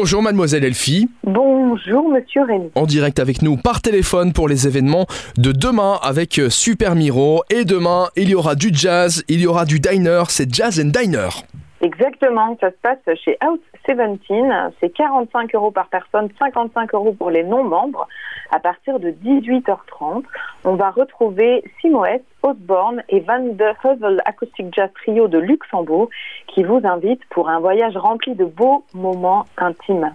Bonjour mademoiselle Elfie. Bonjour monsieur Rémi. En direct avec nous par téléphone pour les événements de demain avec euh, Super Miro. Et demain, il y aura du jazz, il y aura du diner, c'est Jazz and Diner. Exactement, ça se passe chez Out 17. C'est 45 euros par personne, 55 euros pour les non-membres. À partir de 18h30, on va retrouver Simoes, Osborne et Van de Heuvel Acoustic Jazz Trio de Luxembourg qui vous invitent pour un voyage rempli de beaux moments intimes.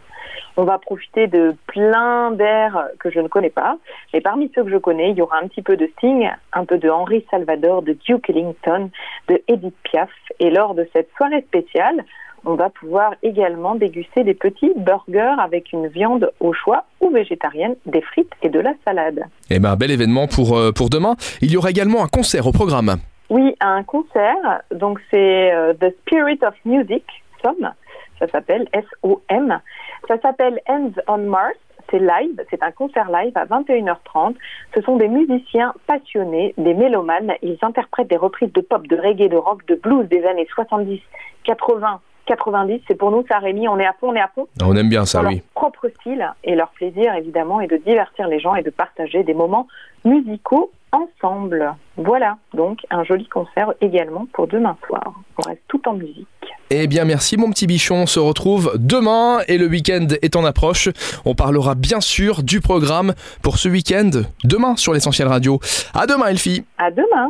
On va profiter de plein d'airs que je ne connais pas. Mais parmi ceux que je connais, il y aura un petit peu de Sting, un peu de Henry Salvador, de Duke Ellington, de Edith Piaf. Et lors de cette soirée spéciale, on va pouvoir également déguster des petits burgers avec une viande au choix ou végétarienne, des frites et de la salade. Eh ben, bel événement pour, euh, pour demain. Il y aura également un concert au programme. Oui, un concert. Donc c'est euh, The Spirit of Music, SOM. Ça s'appelle S-O-M. Ça s'appelle Ends on Mars. C'est live, c'est un concert live à 21h30. Ce sont des musiciens passionnés, des mélomanes. Ils interprètent des reprises de pop, de reggae, de rock, de blues des années 70, 80, 90. C'est pour nous, ça, Rémi, on est à fond, on est à fond. On aime bien ça, oui. leur propre style et leur plaisir, évidemment, est de divertir les gens et de partager des moments musicaux ensemble. Voilà, donc un joli concert également pour demain soir. On reste tout en musique. Eh bien, merci mon petit bichon. On se retrouve demain et le week-end est en approche. On parlera bien sûr du programme pour ce week-end demain sur l'essentiel radio. À demain, Elfie. À demain